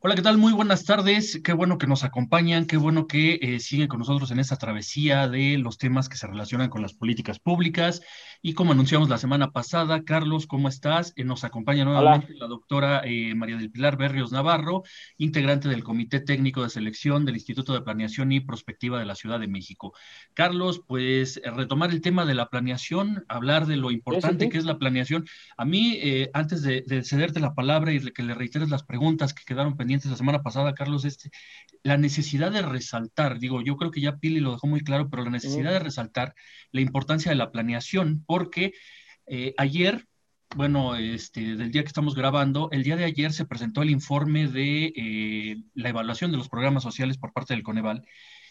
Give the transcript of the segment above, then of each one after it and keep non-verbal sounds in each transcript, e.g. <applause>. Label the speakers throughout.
Speaker 1: Hola, ¿qué tal? Muy buenas tardes. Qué bueno que nos acompañan, qué bueno que eh, siguen con nosotros en esta travesía de los temas que se relacionan con las políticas públicas. Y como anunciamos la semana pasada, Carlos, ¿cómo estás? Eh, nos acompaña nuevamente la doctora eh, María del Pilar Berrios Navarro, integrante del Comité Técnico de Selección del Instituto de Planeación y Prospectiva de la Ciudad de México. Carlos, pues retomar el tema de la planeación, hablar de lo importante que es la planeación. A mí, antes de, de, cederte la palabra y que le reiteres las preguntas que quedaron pendientes, la semana pasada, Carlos, este, la necesidad de resaltar, digo, yo creo que ya Pili lo dejó muy claro, pero la necesidad de resaltar la importancia de la planeación, porque eh, ayer, bueno, este, del día que estamos grabando, el día de ayer se presentó el informe de eh, la evaluación de los programas sociales por parte del Coneval.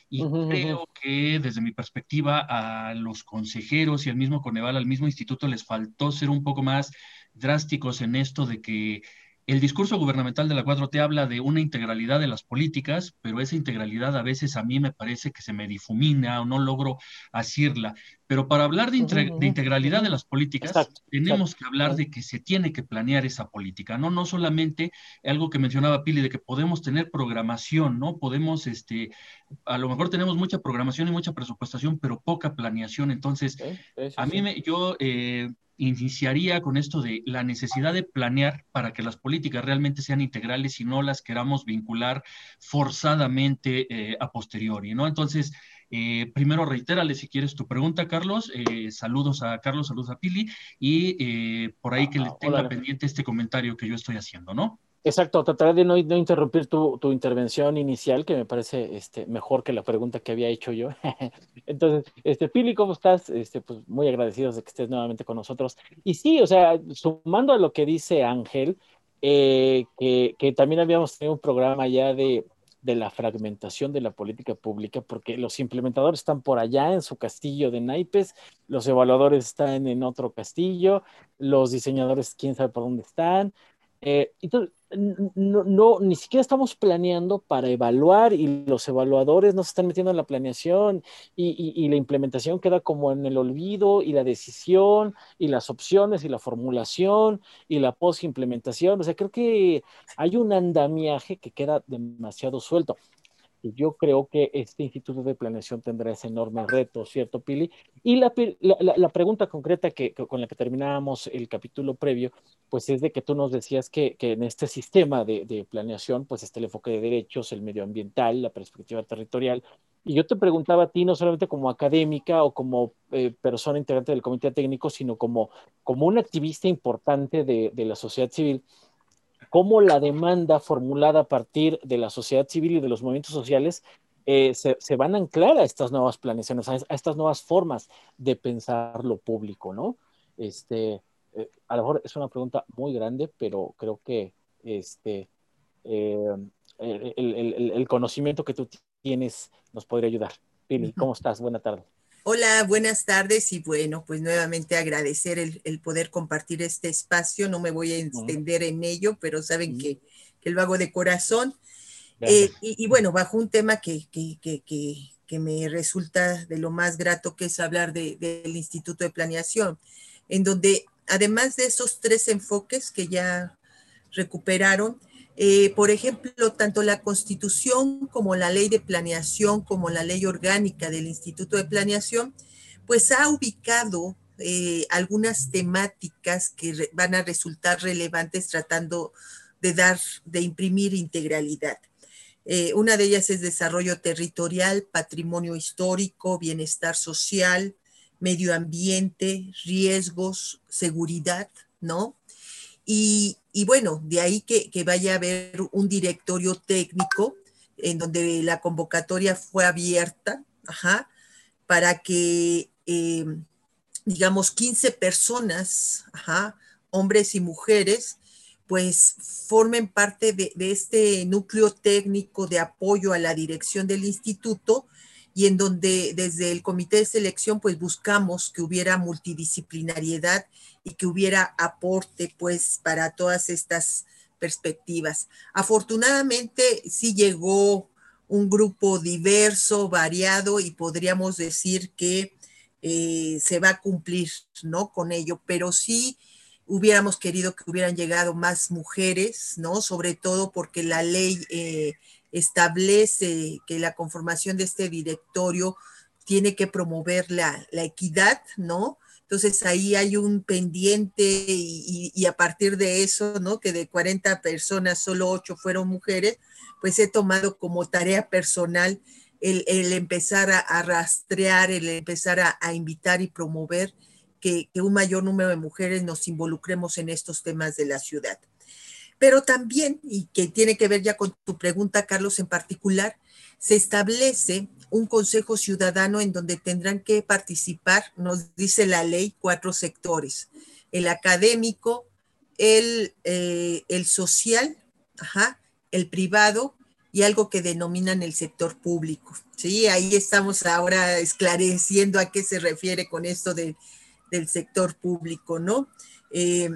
Speaker 1: Y creo que desde mi perspectiva a los consejeros y al mismo Coneval, al mismo instituto, les faltó ser un poco más drásticos en esto de que el discurso gubernamental de la 4T habla de una integralidad de las políticas, pero esa integralidad a veces a mí me parece que se me difumina o no logro asirla. Pero para hablar de, integralidad de las políticas, tenemos que hablar de que se tiene que planear esa política, ¿no? No solamente algo que mencionaba Pili, de que podemos tener programación, ¿no? Podemos, este, a lo mejor tenemos mucha programación y mucha presupuestación, pero poca planeación. Entonces, a mí me, yo eh, iniciaría con esto de la necesidad de planear para que las políticas realmente sean integrales y no las queramos vincular forzadamente eh, a posteriori, ¿no? Entonces, eh, primero reitérale si quieres tu pregunta, Carlos. Eh, saludos a Carlos, saludos a Pili y por ahí que le ah, tenga pendiente este comentario que yo estoy haciendo, ¿no?
Speaker 2: Exacto, trataré de no, interrumpir tu, intervención inicial, que me parece este, mejor que la pregunta que había hecho yo. <laughs> Entonces, este, Pili, ¿cómo estás? Este, pues muy agradecidos de que estés nuevamente con nosotros. Y sí, o sea, sumando a lo que dice Ángel, eh, que, que, también habíamos tenido un programa ya de, de la fragmentación de la política pública, porque los implementadores están por allá en su castillo de naipes, los evaluadores están en otro castillo, los diseñadores quién sabe por dónde están. Eh, entonces, no, no, ni siquiera estamos planeando para evaluar y los evaluadores no se están metiendo en la planeación y, la implementación queda como en el olvido y la decisión y las opciones y la formulación y la post-implementación. O sea, creo que hay un andamiaje que queda demasiado suelto yo creo que este Instituto de Planeación tendrá ese enorme reto, ¿cierto, Pili? Y la, la, pregunta concreta que, con la que terminábamos el capítulo previo, pues es de que tú nos decías que, que en este sistema de, de, planeación, pues está el enfoque de derechos, el medioambiental, la perspectiva territorial. Y yo te preguntaba a ti, no solamente como académica o como eh, persona integrante del comité técnico, sino como, como un activista importante de, de la sociedad civil, cómo la demanda formulada a partir de la sociedad civil y de los movimientos sociales eh, se, van a anclar a estas nuevas planeaciones, a, estas nuevas formas de pensar lo público, ¿no? Este, eh, a lo mejor es una pregunta muy grande, pero creo que este, eh, el, conocimiento que tú tienes nos podría ayudar. Pili, ¿cómo estás? Buena tarde.
Speaker 3: Hola, buenas tardes y bueno, pues nuevamente agradecer el, poder compartir este espacio. No me voy a extender en ello, pero saben que, lo hago de corazón. Eh, y, bueno, bajo un tema que, que, me resulta de lo más grato, que es hablar del Instituto de Planeación, en donde además de esos tres enfoques que ya recuperaron, eh, por ejemplo, tanto la constitución como la ley de planeación, como la ley orgánica del Instituto de Planeación, pues ha ubicado eh, algunas temáticas que van a resultar relevantes tratando de dar, de imprimir integralidad. Eh, una de ellas es desarrollo territorial, patrimonio histórico, bienestar social, medio ambiente, riesgos, seguridad, ¿no? Y, bueno, de ahí que, vaya a haber un directorio técnico en donde la convocatoria fue abierta, para que, eh, digamos, 15 personas, hombres y mujeres, pues formen parte de, este núcleo técnico de apoyo a la dirección del instituto y en donde desde el comité de selección pues buscamos que hubiera multidisciplinariedad y que hubiera aporte pues para todas estas perspectivas. Afortunadamente sí llegó un grupo diverso, variado y podríamos decir que eh, se va a cumplir, ¿no? Con ello, pero sí hubiéramos querido que hubieran llegado más mujeres, ¿no? Sobre todo porque la ley eh, establece que la conformación de este directorio tiene que promover la, equidad, ¿no? Entonces ahí hay un pendiente y, a partir de eso, ¿no? Que de 40 personas solo 8 fueron mujeres, pues he tomado como tarea personal el, empezar a, rastrear, el empezar a invitar y promover que, un mayor número de mujeres nos involucremos en estos temas de la ciudad. Pero también, y que tiene que ver ya con tu pregunta, Carlos, en particular, se establece un consejo ciudadano en donde tendrán que participar, nos dice la ley, cuatro sectores, el académico, el, eh, el social, el privado y algo que denominan el sector público. Sí, ahí estamos ahora esclareciendo a qué se refiere con esto de del sector público, ¿no? Eh,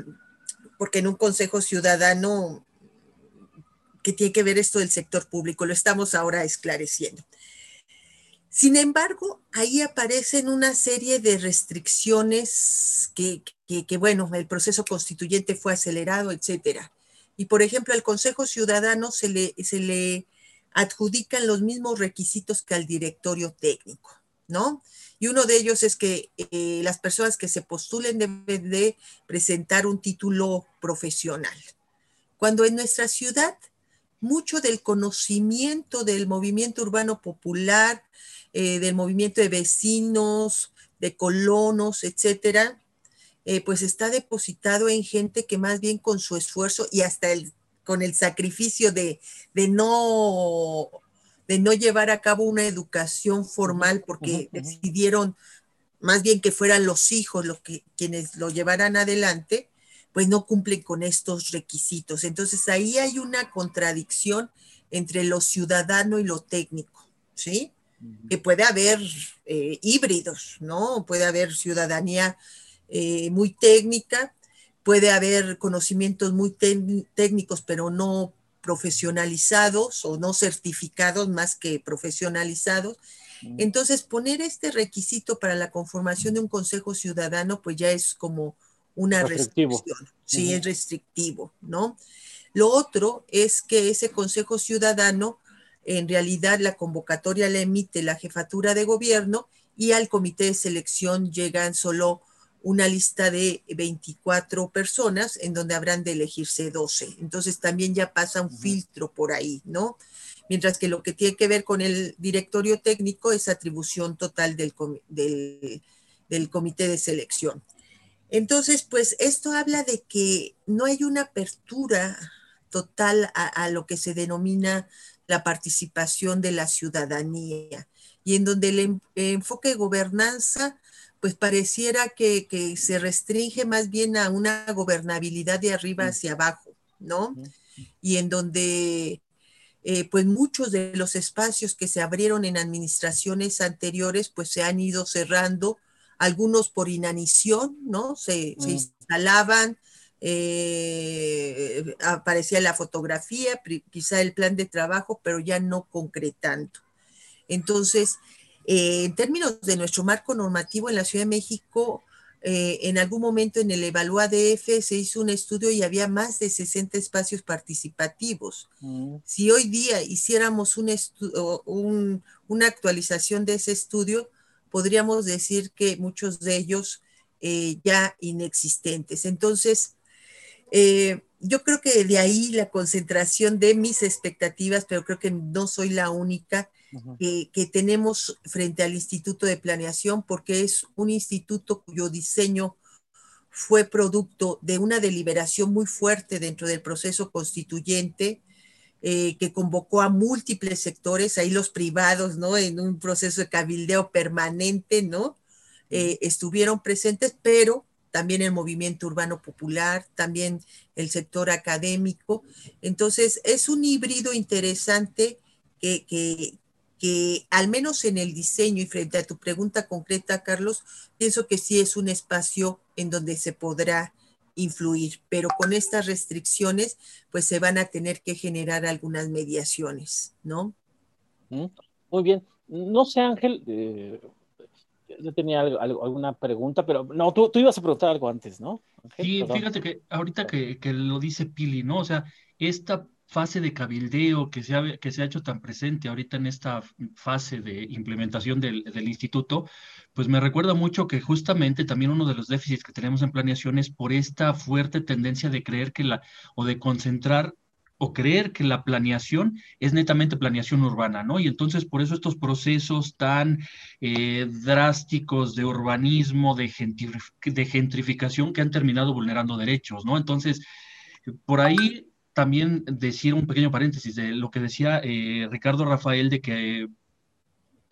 Speaker 3: porque en un consejo ciudadano, ¿qué tiene que ver esto del sector público? Lo estamos ahora esclareciendo. Sin embargo, ahí aparecen una serie de restricciones que, que, bueno, el proceso constituyente fue acelerado, etcétera. Y por ejemplo, al Consejo Ciudadano se le, se le adjudican los mismos requisitos que al directorio técnico, Y uno de ellos es que eh, las personas que se postulen deben de presentar un título profesional. Cuando en nuestra ciudad mucho del conocimiento del movimiento urbano popular, eh, del movimiento de vecinos, de colonos, etcétera, eh, pues está depositado en gente que más bien con su esfuerzo y hasta con el sacrificio de, de no de no llevar a cabo una educación formal porque decidieron más bien que fueran los hijos los que quienes lo llevaran adelante, pues no cumplen con estos requisitos. Entonces ahí hay una contradicción entre lo ciudadano y lo técnico, ¿sí? Que puede haber eh, híbridos, ¿no? Puede haber ciudadanía eh, muy técnica, puede haber conocimientos muy técnicos, pero no profesionalizados o no certificados más que profesionalizados. Mm. Entonces, poner este requisito para la conformación de un consejo ciudadano, pues ya es como una restricción. Sí, es restrictivo, ¿no? Lo otro es que ese consejo ciudadano, en realidad la convocatoria la emite la jefatura de gobierno y al comité de selección llegan solo una lista de 24 personas en donde habrán de elegirse 12. Entonces también ya pasa un filtro por ahí, ¿no? Mientras que lo que tiene que ver con el directorio técnico es atribución total del, del, comité de selección. Entonces, pues esto habla de que no hay una apertura total a, a lo que se denomina la participación de la ciudadanía y en donde el enfoque de gobernanza pues pareciera que, se restringe más bien a una gobernabilidad de arriba hacia abajo, ¿no? Y en donde, eh, pues muchos de los espacios que se abrieron en administraciones anteriores, pues se han ido cerrando, algunos por inanición, ¿no? Se, mm. instalaban, eh, aparecía la fotografía, quizá el plan de trabajo, pero ya no concretando. Entonces, eh, en términos de nuestro marco normativo en la Ciudad de México, eh, en algún momento en el Evalúa DF se hizo un estudio y había más de 60 espacios participativos. Mm. Si hoy día hiciéramos un una actualización de ese estudio, podríamos decir que muchos de ellos eh, ya inexistentes. Entonces, yo creo que de ahí la concentración de mis expectativas, pero creo que no soy la única, que, tenemos frente al Instituto de Planeación, porque es un instituto cuyo diseño fue producto de una deliberación muy fuerte dentro del proceso constituyente, eh, que convocó a múltiples sectores, ahí los privados, ¿no? En un proceso de cabildeo permanente, ¿no? Eh, estuvieron presentes, pero también el movimiento urbano popular, también el sector académico. Entonces, es un híbrido interesante que, que al menos en el diseño y frente a tu pregunta concreta, Carlos, pienso que sí es un espacio en donde se podrá influir, pero con estas restricciones, pues se van a tener que generar algunas mediaciones, ¿no?
Speaker 2: Muy bien. No sé, Ángel, eh, yo tenía alguna pregunta, pero no, tú, tú, ibas a preguntar algo antes, ¿no?
Speaker 1: sí, fíjate que ahorita que, que, lo dice Pili, ¿no? O sea, esta fase de cabildeo que se ha, que se ha hecho tan presente ahorita en esta fase de implementación del, del instituto, pues me recuerda mucho que justamente también uno de los déficits que tenemos en planeación es por esta fuerte tendencia de creer que la, o de concentrar o creer que la planeación es netamente planeación urbana, ¿no? Y entonces por eso estos procesos tan eh, drásticos de urbanismo, de, de gentrificación que han terminado vulnerando derechos, ¿no? Entonces, por ahí también decir un pequeño paréntesis de lo que decía eh, Ricardo Rafael de que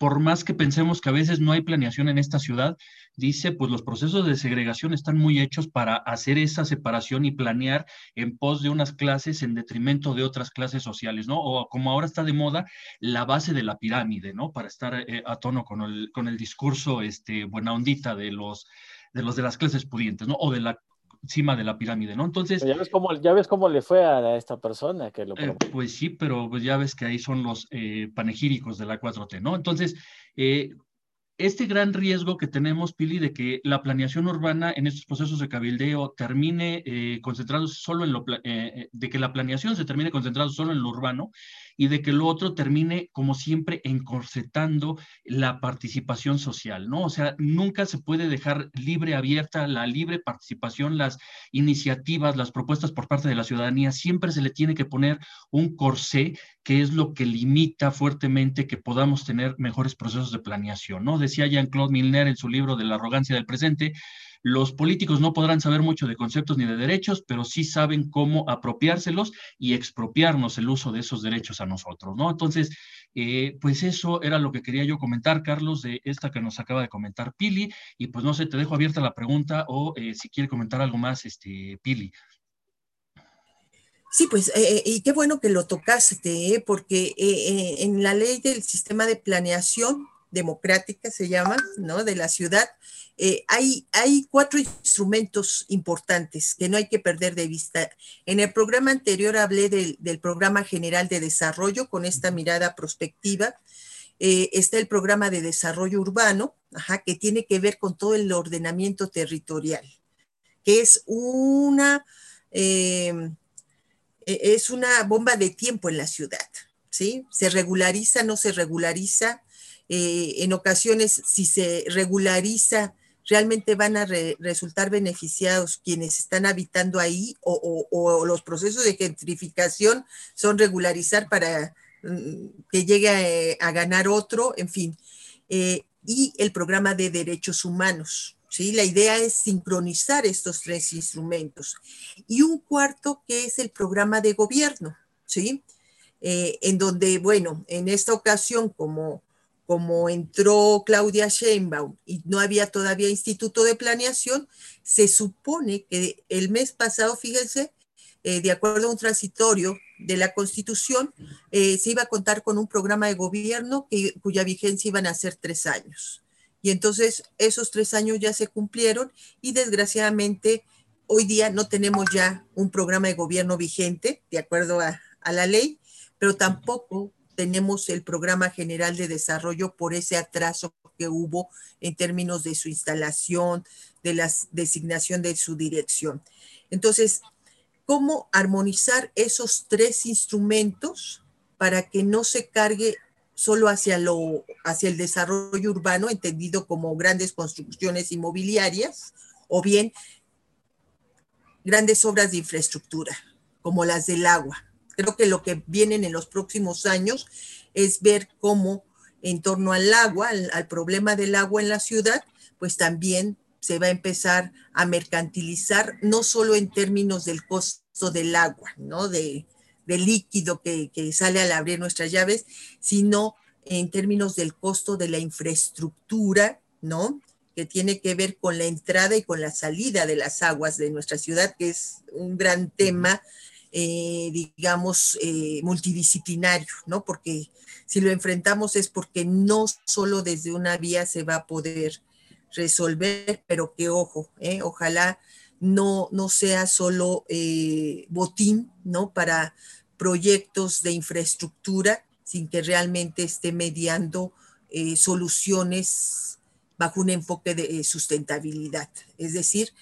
Speaker 1: por más que pensemos que a veces no hay planeación en esta ciudad, dice, pues los procesos de segregación están muy hechos para hacer esa separación y planear en pos de unas clases en detrimento de otras clases sociales, ¿no? O como ahora está de moda, la base de la pirámide, ¿no? Para estar eh, a tono con el, con el discurso, este, buena ondita de los de los de las clases pudientes, ¿no? O de la encima de la pirámide, ¿no? Entonces...
Speaker 2: ya ves cómo, ya ves cómo le fue a esta persona que lo...
Speaker 1: Eh, pues sí, pero pues ya ves que ahí son los eh, panegíricos de la 4T, ¿no? Entonces, eh, este gran riesgo que tenemos, Pili, de que la planeación urbana en estos procesos de cabildeo termine eh, concentrados solo en lo, eh, eh, de que la planeación se termine concentrado solo en lo urbano y de que lo otro termine, como siempre, encorsetando la participación social, ¿no? O sea, nunca se puede dejar libre, abierta la libre participación, las iniciativas, las propuestas por parte de la ciudadanía, siempre se le tiene que poner un corsé que es lo que limita fuertemente que podamos tener mejores procesos de planeación, ¿no? Decía Jean-Claude Milner en su libro de la arrogancia del presente, los políticos no podrán saber mucho de conceptos ni de derechos, pero sí saben cómo apropiárselos y expropiarnos el uso de esos derechos a nosotros, ¿no? Entonces, eh, pues eso era lo que quería yo comentar, Carlos, de esta que nos acaba de comentar Pili, y pues no sé, te dejo abierta la pregunta o eh, si quiere comentar algo más, este, Pili.
Speaker 3: Sí, pues, eh, y qué bueno que lo tocaste, porque en la ley del sistema de planeación democrática se llama, ¿no? De la ciudad, eh, hay, hay cuatro instrumentos importantes que no hay que perder de vista. En el programa anterior hablé del, programa general de desarrollo con esta mirada prospectiva. Eh, está el programa de desarrollo urbano, que tiene que ver con todo el ordenamiento territorial, que es una, eh, e, es una bomba de tiempo en la ciudad. ¿sí? Se regulariza, no se regulariza, eh, en ocasiones, si se regulariza, realmente van a resultar beneficiados quienes están habitando ahí o, los procesos de gentrificación son regularizar para mm, que llegue a, ganar otro, en fin. Eh, y el programa de derechos humanos. ¿sí? La idea es sincronizar estos tres instrumentos. Y un cuarto que es el programa de gobierno, ¿sí? Eh, en donde, bueno, en esta ocasión, como como entró Claudia Sheinbaum y no había todavía instituto de planeación, se supone que el mes pasado, fíjense, eh, de acuerdo a un transitorio de la Constitución, eh, se iba a contar con un programa de gobierno cuya vigencia iban a ser tres años. Y entonces esos tres años ya se cumplieron y desgraciadamente hoy día no tenemos ya un programa de gobierno vigente, de acuerdo a, a la ley, pero tampoco tenemos el Programa General de Desarrollo por ese atraso que hubo en términos de su instalación, de la designación de su dirección. Entonces, ¿cómo armonizar esos tres instrumentos para que no se cargue solo hacia, lo, hacia el desarrollo urbano, entendido como grandes construcciones inmobiliarias, o bien grandes obras de infraestructura, como las del agua? Creo que lo que vienen en los próximos años es ver cómo en torno al agua, al, problema del agua en la ciudad, pues también se va a empezar a mercantilizar, no solo en términos del costo del agua, ¿no? De, del líquido que, que sale al abrir nuestras llaves, sino en términos del costo de la infraestructura, ¿no? Que tiene que ver con la entrada y con la salida de las aguas de nuestra ciudad, que es un gran tema eh, digamos, eh, multidisciplinario, ¿no? Porque si lo enfrentamos es porque no solo desde una vía se va a poder resolver, pero que ojo, ¿eh? ojalá no, no sea solo botín, ¿no? Para proyectos de infraestructura, sin que realmente esté mediando soluciones bajo un enfoque de sustentabilidad, es decir,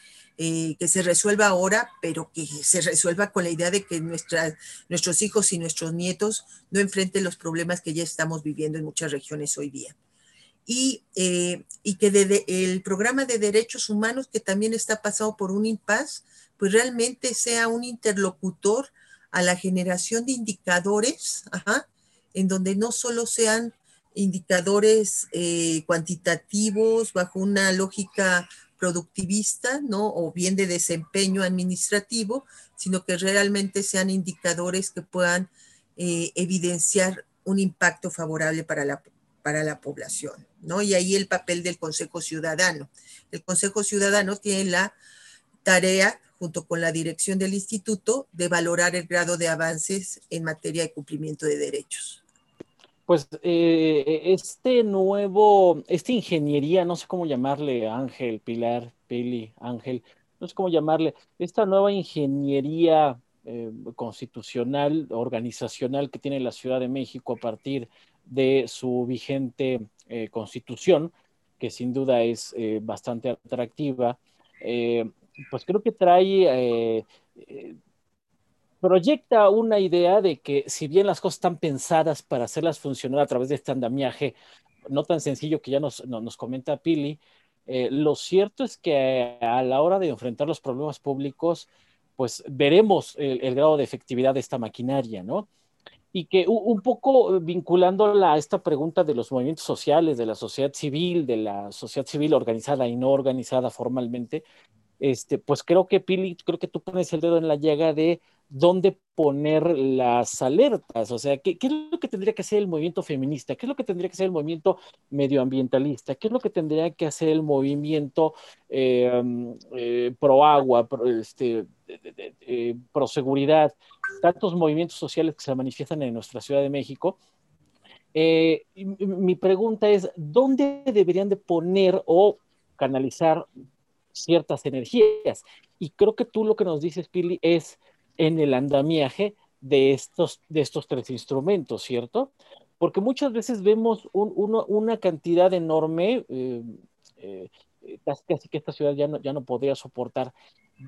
Speaker 3: eh, que se resuelva ahora, pero que se resuelva con la idea de que nuestros hijos y nuestros nietos no enfrenten los problemas que ya estamos viviendo en muchas regiones hoy día. Y, eh, y que el programa de derechos humanos, que también está pasado por un impas, pues realmente sea un interlocutor a la generación de indicadores, en donde no solo sean indicadores eh, cuantitativos bajo una lógica productivista, ¿no? O bien de desempeño administrativo, sino que realmente sean indicadores que puedan eh, evidenciar un impacto favorable para la, para la población, ¿no? Y ahí el papel del Consejo Ciudadano. El Consejo Ciudadano tiene la tarea, junto con la dirección del instituto, de valorar el grado de avances en materia de cumplimiento de derechos
Speaker 2: pues eh, este nuevo, esta ingeniería, no sé cómo llamarle, Ángel, Pilar, Pili, Ángel, no sé cómo llamarle, esta nueva ingeniería eh, constitucional, organizacional que tiene la Ciudad de México a partir de su vigente eh, constitución, que sin duda es bastante atractiva, pues creo que trae proyecta una idea de que si bien las cosas están pensadas para hacerlas funcionar a través de este andamiaje, no tan sencillo que ya nos, nos comenta Pili, eh, lo cierto es que a la hora de enfrentar los problemas públicos, pues veremos el, grado de efectividad de esta maquinaria, ¿no? Y que un poco vinculándola a esta pregunta de los movimientos sociales, de la sociedad civil, de la sociedad civil organizada y no organizada formalmente, este, pues creo que Pili, creo que tú pones el dedo en la llaga de dónde poner las alertas, o sea, ¿qué, es lo que tendría que hacer el movimiento feminista? ¿Qué es lo que tendría que hacer el movimiento medioambientalista? ¿Qué es lo que tendría que hacer el movimiento eh, eh, pro agua, pro, este, eh, pro seguridad? Tantos movimientos sociales que se manifiestan en nuestra Ciudad de México. mi pregunta es, ¿dónde deberían de poner o canalizar ciertas energías? Y creo que tú lo que nos dices, Pili, es en el andamiaje de estos, de estos tres instrumentos, ¿cierto? Porque muchas veces vemos una cantidad enorme, eh, eh, casi, que esta ciudad ya no, ya no podría soportar,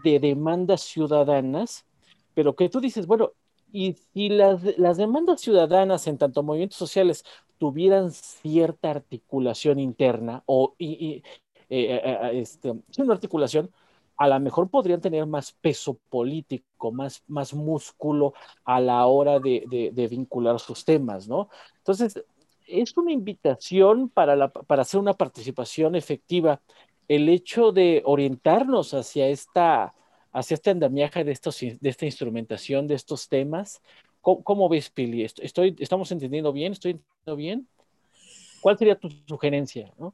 Speaker 2: de demandas ciudadanas, pero que tú dices, bueno, y si las, las demandas ciudadanas en tanto movimientos sociales tuvieran cierta articulación interna o y, eh, este, una articulación, a lo mejor podrían tener más peso político, más, más músculo a la hora de, vincular sus temas, ¿no? Entonces, es una invitación para, para hacer una participación efectiva el hecho de orientarnos hacia esta, hacia este andamiaje de, estos, de esta instrumentación, de estos temas. ¿Cómo, ves, Pili? Estoy, ¿Estamos entendiendo bien? ¿Estoy entendiendo bien? ¿Cuál sería tu sugerencia? ¿no?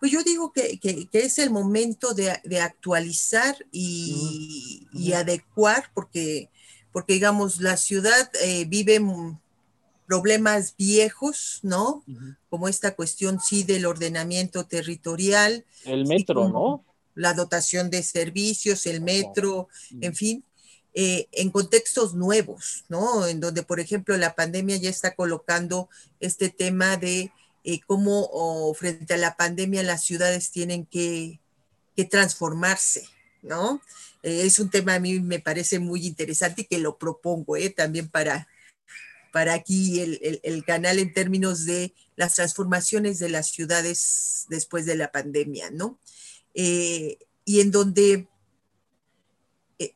Speaker 3: Pues yo digo que, es el momento de, actualizar y, adecuar, porque, porque digamos, la ciudad eh, vive problemas viejos, ¿no? Como esta cuestión, sí, del ordenamiento territorial.
Speaker 2: El metro, ¿no?
Speaker 3: La dotación de servicios, el metro, en fin. Eh, en contextos nuevos, ¿no? En donde, por ejemplo, la pandemia ya está colocando este tema de eh, cómo frente a la pandemia las ciudades tienen que, transformarse, ¿no? Eh, es un tema a mí me parece muy interesante y que lo propongo ¿eh? también para, para aquí el, canal en términos de las transformaciones de las ciudades después de la pandemia, ¿no? y en donde,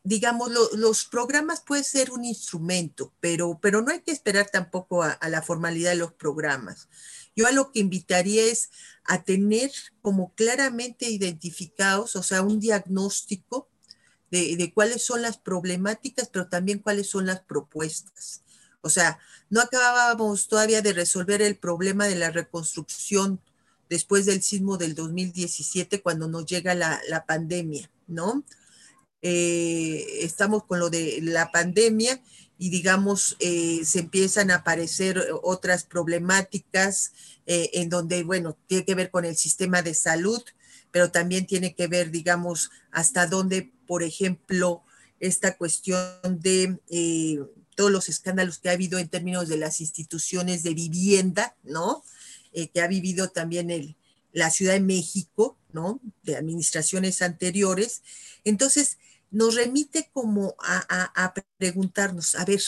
Speaker 3: digamos, los programas pueden ser un instrumento, pero, pero no hay que esperar tampoco a la formalidad de los programas. Yo a lo que invitaría es a tener como claramente identificados, o sea, un diagnóstico de, cuáles son las problemáticas, pero también cuáles son las propuestas. O sea, no acabábamos todavía de resolver el problema de la reconstrucción después del sismo del 2017, cuando nos llega la, pandemia, ¿no? Eh, estamos con lo de la pandemia y digamos, eh, se empiezan a aparecer otras problemáticas eh, en donde, bueno, tiene que ver con el sistema de salud, pero también tiene que ver, digamos, hasta dónde, por ejemplo, esta cuestión de eh, todos los escándalos que ha habido en términos de las instituciones de vivienda, ¿no? que ha vivido también la Ciudad de México, ¿no? De administraciones anteriores. Entonces, nos remite como a, preguntarnos, a ver,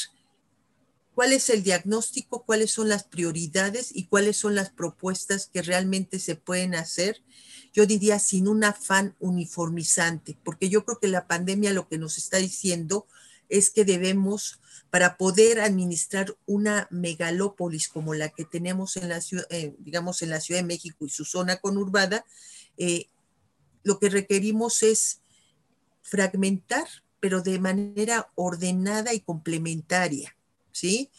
Speaker 3: ¿cuál es el diagnóstico? ¿Cuáles son las prioridades? ¿Y cuáles son las propuestas que realmente se pueden hacer? Yo diría sin un afán uniformizante, porque yo creo que la pandemia lo que nos está diciendo es que debemos, para poder administrar una megalópolis como la que tenemos en la ciudad, eh, digamos, en la Ciudad de México y su zona conurbada, eh, lo que requerimos es fragmentar, pero de manera ordenada y complementaria, ¿sí?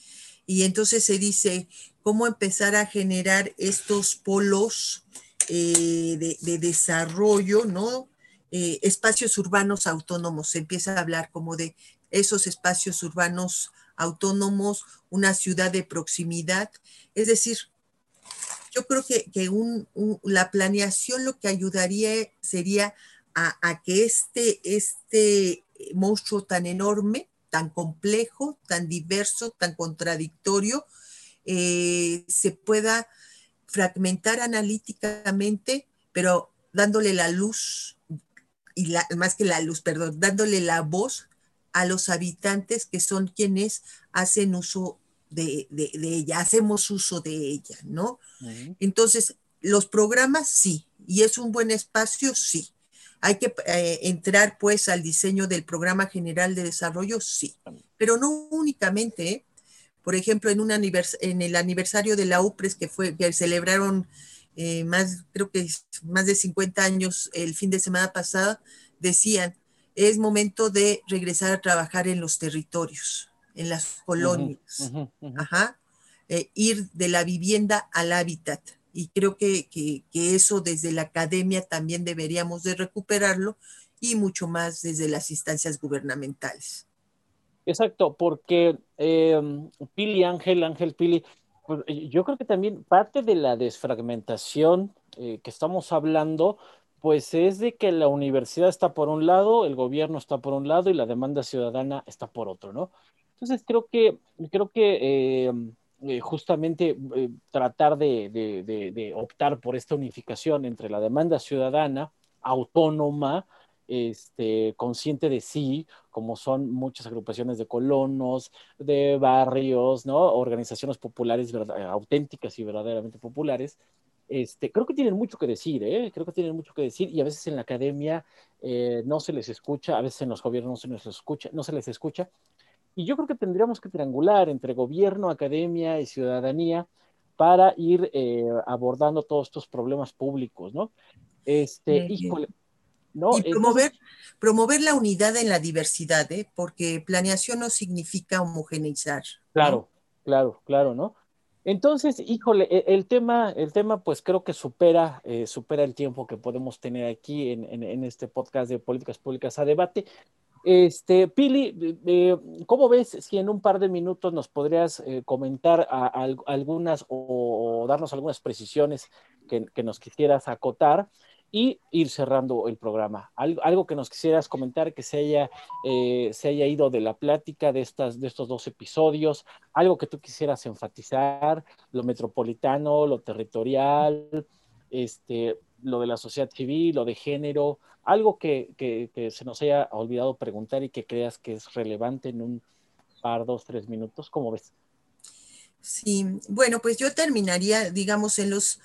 Speaker 3: Y entonces se dice cómo empezar a generar estos polos eh, de, de, desarrollo, ¿no? espacios urbanos autónomos, se empieza a hablar como de esos espacios urbanos autónomos, una ciudad de proximidad. Es decir, yo creo que, la planeación lo que ayudaría sería a, que este, este monstruo tan enorme, tan complejo, tan diverso, tan contradictorio, eh, se pueda fragmentar analíticamente, pero dándole la luz, y más que la luz, perdón, dándole la voz a los habitantes que son quienes hacen uso de, ella, hacemos uso de ella, ¿no? Entonces, los programas sí, y es un buen espacio, sí. Hay que eh, entrar pues al diseño del programa general de desarrollo, sí, pero no únicamente. ¿eh? Por ejemplo, en, un en el aniversario de la UPRES que fue que celebraron eh, más, creo que más de 50 años el fin de semana pasada, decían, es momento de regresar a trabajar en los territorios, en las colonias. Ajá. Eh, ir de la vivienda al hábitat. Y creo que, eso desde la academia también deberíamos de recuperarlo y mucho más desde las instancias gubernamentales.
Speaker 2: Exacto, porque em, Pili Ángel, Ángel Pili, pues, yo creo que también parte de la desfragmentación eh, que estamos hablando pues es de que la universidad está por un lado, el gobierno está por un lado y la demanda ciudadana está por otro, ¿no? Entonces creo que, creo que eh, eh, justamente eh, tratar de, optar por esta unificación entre la demanda ciudadana autónoma, este, consciente de sí, como son muchas agrupaciones de colonos, de barrios, ¿no? Organizaciones populares auténticas y verdaderamente populares, este, creo que tienen mucho que decir, ¿eh? creo que tienen mucho que decir y a veces en la academia eh, no se les escucha, a veces en los gobiernos no se les escucha, no se les escucha. Y yo creo que tendríamos que triangular entre gobierno, academia y ciudadanía para ir eh, abordando todos estos problemas públicos, ¿no? Este, híjole,
Speaker 3: ¿no? Y promover, promover la unidad en la diversidad, ¿eh? porque planeación no significa homogeneizar.
Speaker 2: Claro, claro, claro, ¿no? Entonces, híjole, e, el tema, el tema pues creo que supera, eh, supera el tiempo que podemos tener aquí en, este podcast de políticas públicas a debate. Este, Pili, eh, ¿cómo ves si en un par de minutos nos podrías eh, comentar algunas o, darnos algunas precisiones que, nos quisieras acotar? y ir cerrando el programa. Algo, que nos quisieras comentar que se haya, eh, se haya ido de la plática de, estas, de estos dos episodios, algo que tú quisieras enfatizar, lo metropolitano, lo territorial, este, lo de la sociedad civil, lo de género, algo que, que, se nos haya olvidado preguntar y que creas que es relevante en un par, dos, tres minutos. ¿Cómo ves?
Speaker 3: Sí, bueno, pues yo terminaría, digamos, en los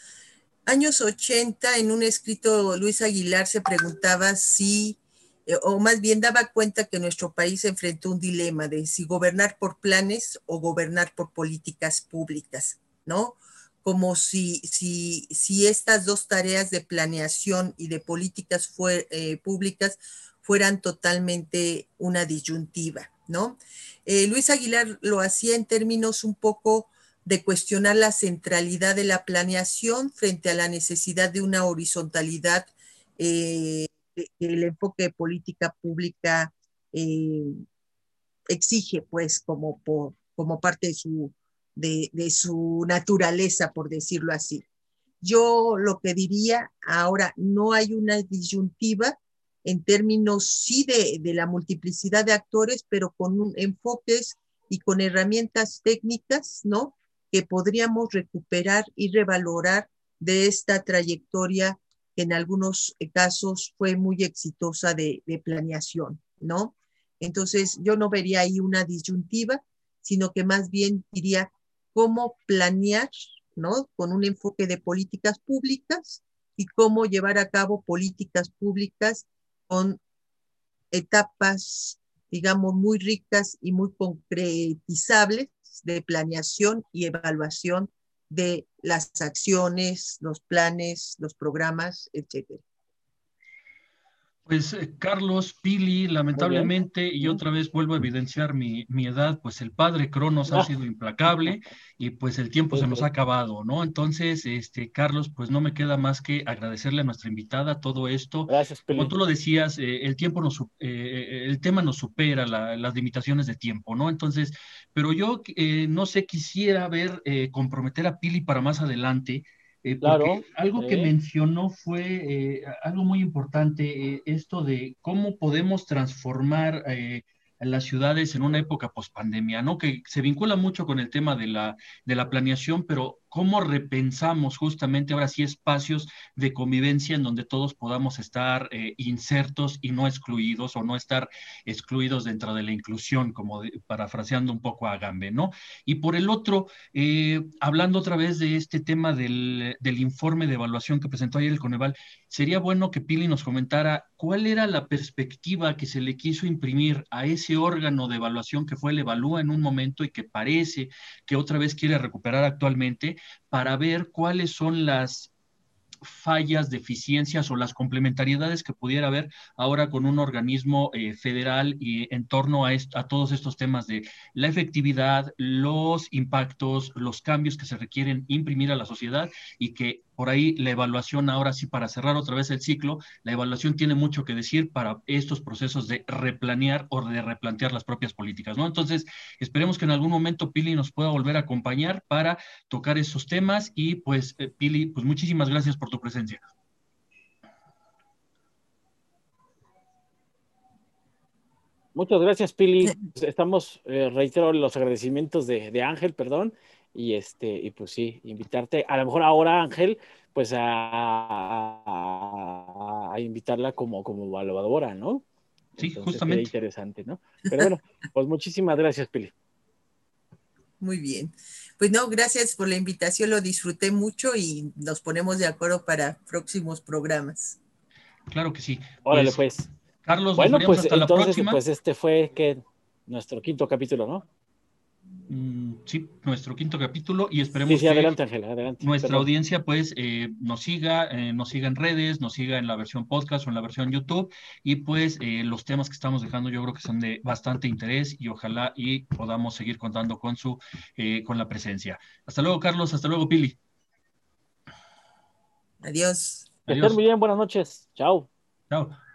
Speaker 3: años 80, en un escrito, Luis Aguilar se preguntaba si, eh, o más bien daba cuenta que nuestro país enfrentó un dilema de si gobernar por planes o gobernar por políticas públicas, ¿no? Como si, si, si estas dos tareas de planeación y de políticas eh, públicas fueran totalmente una disyuntiva, ¿no? Eh, Luis Aguilar lo hacía en términos un poco de cuestionar la centralidad de la planeación frente a la necesidad de una horizontalidad eh, que el enfoque de política pública exige, pues, como, como parte de su, de, su naturaleza, por decirlo así. Yo lo que diría ahora, no hay una disyuntiva en términos sí de, de la multiplicidad de actores, pero con enfoques y con herramientas técnicas, ¿no? que podríamos recuperar y revalorar de esta trayectoria que en algunos casos fue muy exitosa de, de planeación, ¿no? Entonces, yo no vería ahí una disyuntiva, sino que más bien diría cómo planear, ¿no? Con un enfoque de políticas públicas y cómo llevar a cabo políticas públicas con etapas, digamos, muy ricas y muy concretizables de planeación y evaluación de las acciones, los planes, los programas, etcétera.
Speaker 1: Pues eh, Carlos Pili, lamentablemente, y otra vez vuelvo a evidenciar mi, edad, pues el padre Cronos ha sido implacable y pues el tiempo se nos ha acabado, ¿no? Entonces, este, Carlos, pues no me queda más que agradecerle a nuestra invitada todo esto.
Speaker 2: Gracias,
Speaker 1: Pili. Como tú lo decías, eh, el tiempo nos, eh, el tema nos supera las limitaciones de tiempo, ¿no? Entonces, pero yo no sé, quisiera ver, comprometer a Pili para más adelante eh, claro. Algo que mencionó fue eh, algo muy importante, eh, esto de cómo podemos transformar las ciudades en una época pospandemia, ¿no? Que se vincula mucho con el tema de la, de la planeación, pero cómo repensamos justamente ahora sí espacios de convivencia en donde todos podamos estar eh, insertos y no excluidos o no estar excluidos dentro de la inclusión, como parafraseando un poco a Gambe, ¿no? Y por el otro, eh, hablando otra vez de este tema del, del, informe de evaluación que presentó ayer el Coneval, sería bueno que Pili nos comentara cuál era la perspectiva que se le quiso imprimir a ese órgano de evaluación que fue el Evalúa en un momento y que parece que otra vez quiere recuperar actualmente para ver cuáles son las fallas, deficiencias o las complementariedades que pudiera haber ahora con un organismo eh, federal y en torno a, a, todos estos temas de la efectividad, los impactos, los cambios que se requieren imprimir a la sociedad y que por ahí la evaluación, ahora sí, para cerrar otra vez el ciclo, la evaluación tiene mucho que decir para estos procesos de replanear o de replantear las propias políticas, ¿no? Entonces, esperemos que en algún momento Pili nos pueda volver a acompañar para tocar esos temas y pues, eh, Pili, pues muchísimas gracias por tu presencia.
Speaker 2: Muchas gracias, Pili. Estamos, eh, reitero los agradecimientos de, de Ángel, perdón, y este, y pues sí, invitarte, a lo mejor ahora Ángel, pues a, a, invitarla como, como evaluadora, ¿no?
Speaker 1: Sí, justamente.
Speaker 2: interesante, ¿no? Pero bueno, <laughs> pues muchísimas gracias, Pili.
Speaker 3: Muy bien. Pues no, gracias por la invitación, lo disfruté mucho y nos ponemos de acuerdo para próximos programas.
Speaker 1: Claro que sí.
Speaker 2: Órale, pues. pues.
Speaker 1: Carlos, bueno, pues hasta entonces, la próxima.
Speaker 2: pues este fue que nuestro quinto capítulo, ¿no?
Speaker 1: Mm, sí, nuestro quinto capítulo y esperemos
Speaker 2: que adelante.
Speaker 1: nuestra audiencia pues eh, nos siga, eh, nos siga en redes, nos siga en la versión podcast o en la versión YouTube y pues eh, los temas que estamos dejando yo creo que son de bastante interés y ojalá y podamos seguir contando con su, con la presencia. Hasta luego Carlos, hasta luego Pili.
Speaker 3: Adiós.
Speaker 2: Adiós. muy bien, buenas noches. Chao.
Speaker 1: Chao.